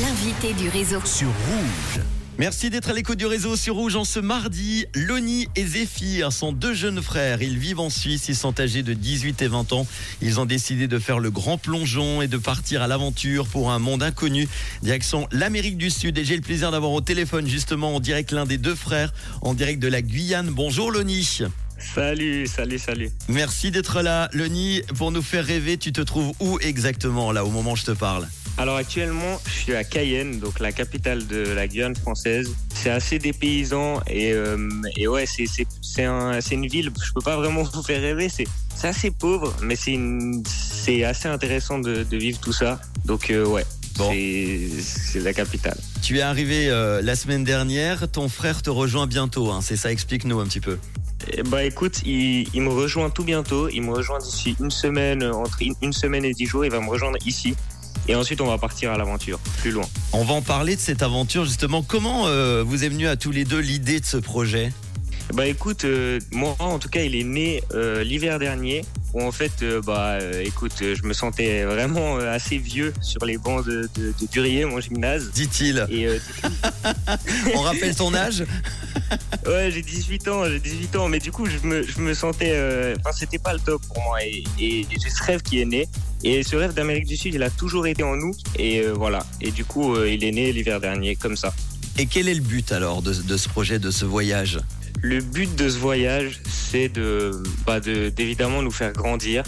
L'invité du réseau. sur Rouge. Merci d'être à l'écoute du réseau sur Rouge en ce mardi. Loni et Zéphyr sont deux jeunes frères. Ils vivent en Suisse. Ils sont âgés de 18 et 20 ans. Ils ont décidé de faire le grand plongeon et de partir à l'aventure pour un monde inconnu. Direction l'Amérique du Sud. Et j'ai le plaisir d'avoir au téléphone justement en direct l'un des deux frères en direct de la Guyane. Bonjour Loni. Salut, salut, salut. Merci d'être là. Loni, pour nous faire rêver, tu te trouves où exactement là au moment où je te parle? Alors actuellement, je suis à Cayenne, donc la capitale de la Guyane française. C'est assez dépaysant et, euh, et ouais, c'est c'est c'est un, c'est une ville. Je peux pas vraiment vous faire rêver. C'est c'est assez pauvre, mais c'est assez intéressant de, de vivre tout ça. Donc euh, ouais, Bon. c'est la capitale. Tu es arrivé euh, la semaine dernière. Ton frère te rejoint bientôt. hein. C'est ça, explique-nous un petit peu. Bah écoute, il, il me rejoint tout bientôt. Il me rejoint d'ici une semaine, entre une, une semaine et dix jours. Il va me rejoindre ici. Et ensuite, on va partir à l'aventure, plus loin. On va en parler de cette aventure justement. Comment euh, vous est venu à tous les deux l'idée de ce projet? Bah écoute, euh, moi en tout cas, il est né euh, l'hiver dernier. Où en fait, euh, bah euh, écoute, euh, je me sentais vraiment assez vieux sur les bancs de, de, de Durier, mon gymnase. Dit-il. Et On rappelle ton âge? Ouais, j'ai 18 ans, j'ai 18 ans, mais du coup, je me, je me sentais, enfin, c'était pas le top pour moi. Et, et j'ai ce rêve qui est né. Et ce rêve d'Amérique du Sud, il a toujours été en nous. Et voilà. Et du coup, il est né l'hiver dernier, comme ça. Et quel est le but alors de, de ce projet, de ce voyage? Le but de ce voyage, c'est de, bah de, d'évidemment nous faire grandir,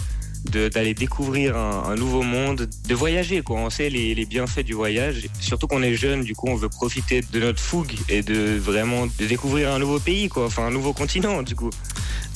d'aller découvrir un, nouveau monde, de voyager, quoi. On sait les, bienfaits du voyage. Surtout qu'on est jeune, du coup, on veut profiter de notre fougue et de vraiment découvrir un nouveau pays, quoi. Enfin, un nouveau continent, du coup.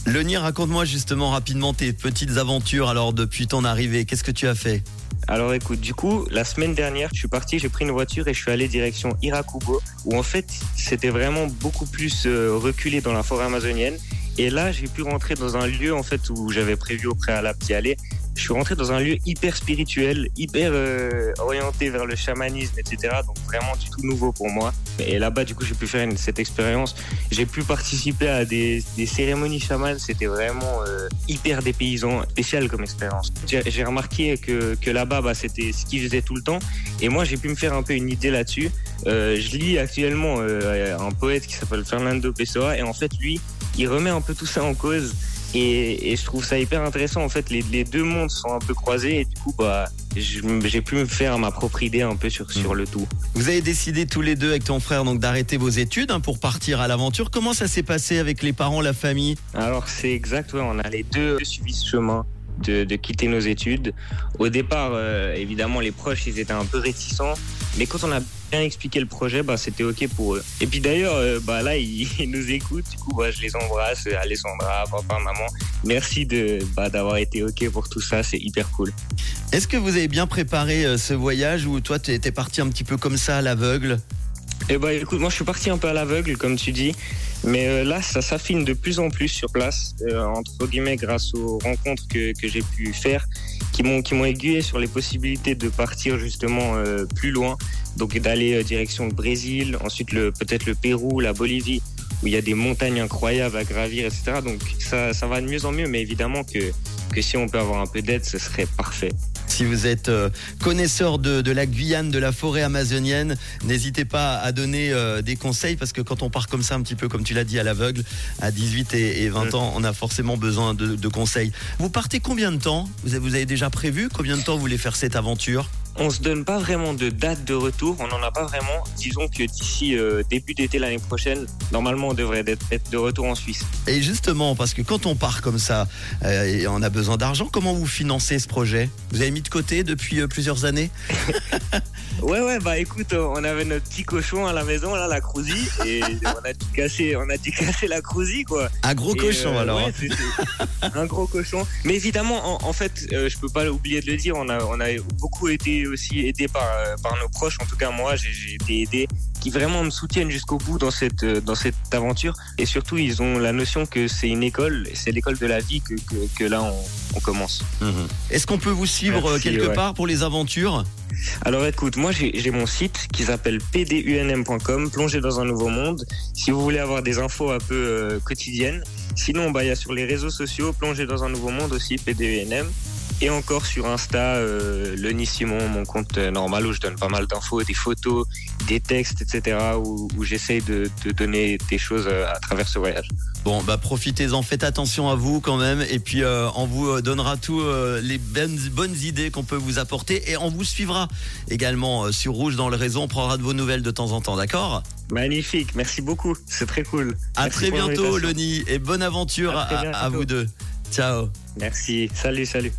Raconte-moi justement rapidement tes petites aventures alors depuis ton arrivée. Qu'est-ce que tu as fait? Alors écoute, du coup, la semaine dernière, je suis parti, j'ai pris une voiture et je suis allé direction Irakubo, où en fait, c'était vraiment beaucoup plus euh, reculé dans la forêt amazonienne. Et là, j'ai pu rentrer dans un lieu en fait où j'avais prévu au préalable d'y aller. Je suis rentré dans un lieu hyper spirituel, hyper euh, orienté vers le chamanisme, etc. Donc vraiment du tout nouveau pour moi. Et là-bas, du coup, j'ai pu faire une- cette expérience. J'ai pu participer à des, cérémonies chamanes. C'était vraiment euh, hyper dépaysant, spécial comme expérience. J'ai j'ai remarqué que, que là-bas, bah, c'était ce qu'ils faisaient tout le temps. Et moi, j'ai pu me faire un peu une idée là-dessus. Euh, je lis actuellement euh, un poète qui s'appelle Fernando Pessoa. Et en fait, lui, il remet un peu tout ça en cause. Et, et je trouve ça hyper intéressant. En fait, les, les deux mondes sont un peu croisés. Et du coup, bah, j'ai pu me faire ma propre idée un peu sur, sur le tout. Vous avez décidé tous les deux avec ton frère donc d'arrêter vos études hein, pour partir à l'aventure. Comment ça s'est passé avec les parents, la famille? Alors c'est exact, ouais, on a les deux suivi ce chemin de, de quitter nos études. Au départ, euh, évidemment, les proches, ils étaient un peu réticents, mais quand on a bien expliqué le projet, bah, c'était ok pour eux. Et puis d'ailleurs, euh, bah, là, ils, ils nous écoutent, du coup, bah, je les embrasse, Alessandra, papa, maman. Merci de bah, d'avoir été ok pour tout ça, c'est hyper cool. Est-ce que vous avez bien préparé euh, ce voyage ou toi tu étais parti un petit peu comme ça à l'aveugle? Eh bah écoute, moi je suis parti un peu à l'aveugle, comme tu dis, mais euh, là ça s'affine de plus en plus sur place, euh, entre guillemets grâce aux rencontres que, que j'ai pu faire, qui m'ont qui m'ont aiguillé sur les possibilités de partir justement euh, plus loin, donc d'aller direction le Brésil, ensuite le peut-être le Pérou, la Bolivie, où il y a des montagnes incroyables à gravir, etc. Donc ça ça va de mieux en mieux, mais évidemment que que si on peut avoir un peu d'aide, ce serait parfait. Si vous êtes euh, connaisseur de, de la Guyane, de la forêt amazonienne, n'hésitez pas à donner euh, des conseils parce que quand on part comme ça, un petit peu comme tu l'as dit, à l'aveugle, à 18 et, et 20 Mm. ans, on a forcément besoin de, de conseils. Vous partez combien de temps? Vous avez, vous avez déjà prévu combien de temps vous voulez faire cette aventure? On se donne pas vraiment de date de retour, on n'en a pas vraiment. Disons que d'ici euh, début d'été l'année prochaine, normalement on devrait être, de retour en Suisse. Et justement, parce que quand on part comme ça euh, et on a besoin d'argent, comment vous financez ce projet? Vous avez mis de côté depuis euh, plusieurs années? Ouais ouais bah écoute, euh, on avait notre petit cochon à la maison là, la crousie, et on a dû casser, on a dû casser la crousie quoi. Un gros Et, cochon euh, alors. ouais, c'est un gros cochon. Mais évidemment, en, en fait, euh, je peux pas oublier de le dire, on a, on a beaucoup été aussi aidés par, par nos proches. En tout cas, moi, j'ai j'ai été aidé, qui vraiment me soutiennent jusqu'au bout dans cette, euh, dans cette aventure. Et surtout, ils ont la notion que c'est une école, c'est l'école de la vie que, que, que là, on, on commence. Mhm. Est-ce qu'on peut vous suivre euh, Merci, quelque ouais. part pour les aventures? Alors écoute, moi j'ai j'ai mon site qui s'appelle pdunm.com, plonger dans un nouveau monde. Si vous voulez avoir des infos un peu euh, quotidiennes. Sinon, bah il y a sur les réseaux sociaux, plonger dans un nouveau monde aussi, pdunm. Et encore sur Insta, euh, Lenny Simon, mon compte normal où je donne pas mal d'infos, des photos, des textes, etc. où, où j'essaye de, de donner des choses euh, à travers ce voyage. Bon, bah profitez-en, faites attention à vous quand même, et puis euh, on vous euh, donnera tous euh, les bonnes, bonnes idées qu'on peut vous apporter, et on vous suivra également sur Rouge dans le réseau. On prendra de vos nouvelles de temps en temps, d'accord? Magnifique, merci beaucoup, c'est très cool. À Merci très bientôt. Loni, et bonne aventure À vous deux. Ciao. Merci, salut, salut.